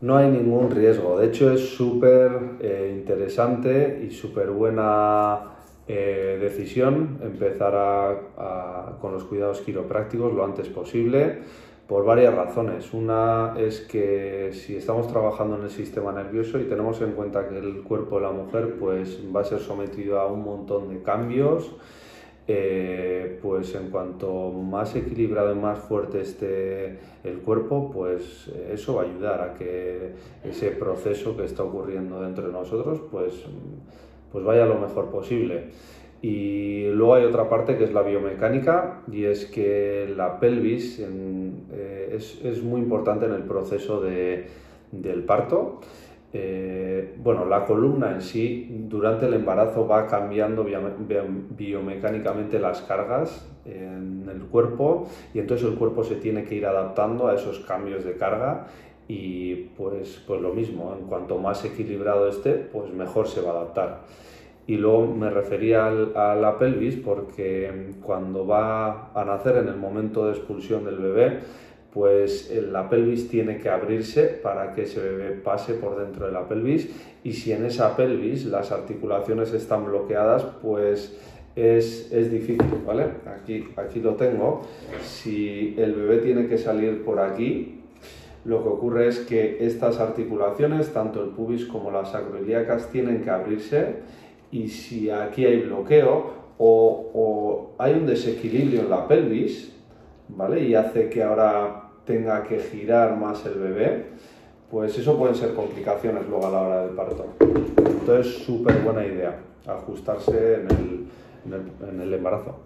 No hay ningún riesgo. De hecho, es súper eh, interesante y súper buena eh, decisión empezar con los cuidados quiroprácticos lo antes posible por varias razones. Una es que si estamos trabajando en el sistema nervioso y tenemos en cuenta que el cuerpo de la mujer pues, va a ser sometido a un montón de cambios, eh, pues en cuanto más equilibrado y más fuerte esté el cuerpo, pues eso va a ayudar a que ese proceso que está ocurriendo dentro de nosotros pues, pues vaya lo mejor posible. Y luego hay otra parte que es la biomecánica y es que la pelvis eh, es, es, muy importante en el proceso de, del parto. Eh, bueno, la columna en sí durante el embarazo va cambiando biomecánicamente las cargas en el cuerpo y entonces el cuerpo se tiene que ir adaptando a esos cambios de carga y pues, pues lo mismo, en cuanto más equilibrado esté, pues mejor se va a adaptar. Y luego me refería a la pelvis porque cuando va a nacer en el momento de expulsión del bebé, pues la pelvis tiene que abrirse para que ese bebé pase por dentro de la pelvis y si en esa pelvis las articulaciones están bloqueadas, pues es, es, difícil, ¿vale? Aquí, aquí lo tengo. Si el bebé tiene que salir por aquí, lo que ocurre es que estas articulaciones, tanto el pubis como las acroiliacas, tienen que abrirse y si aquí hay bloqueo o, o hay un desequilibrio en la pelvis, ¿vale? Y hace que ahora tenga que girar más el bebé, pues eso pueden ser complicaciones luego a la hora del parto. Entonces, súper buena idea ajustarse en el, en el, en el embarazo.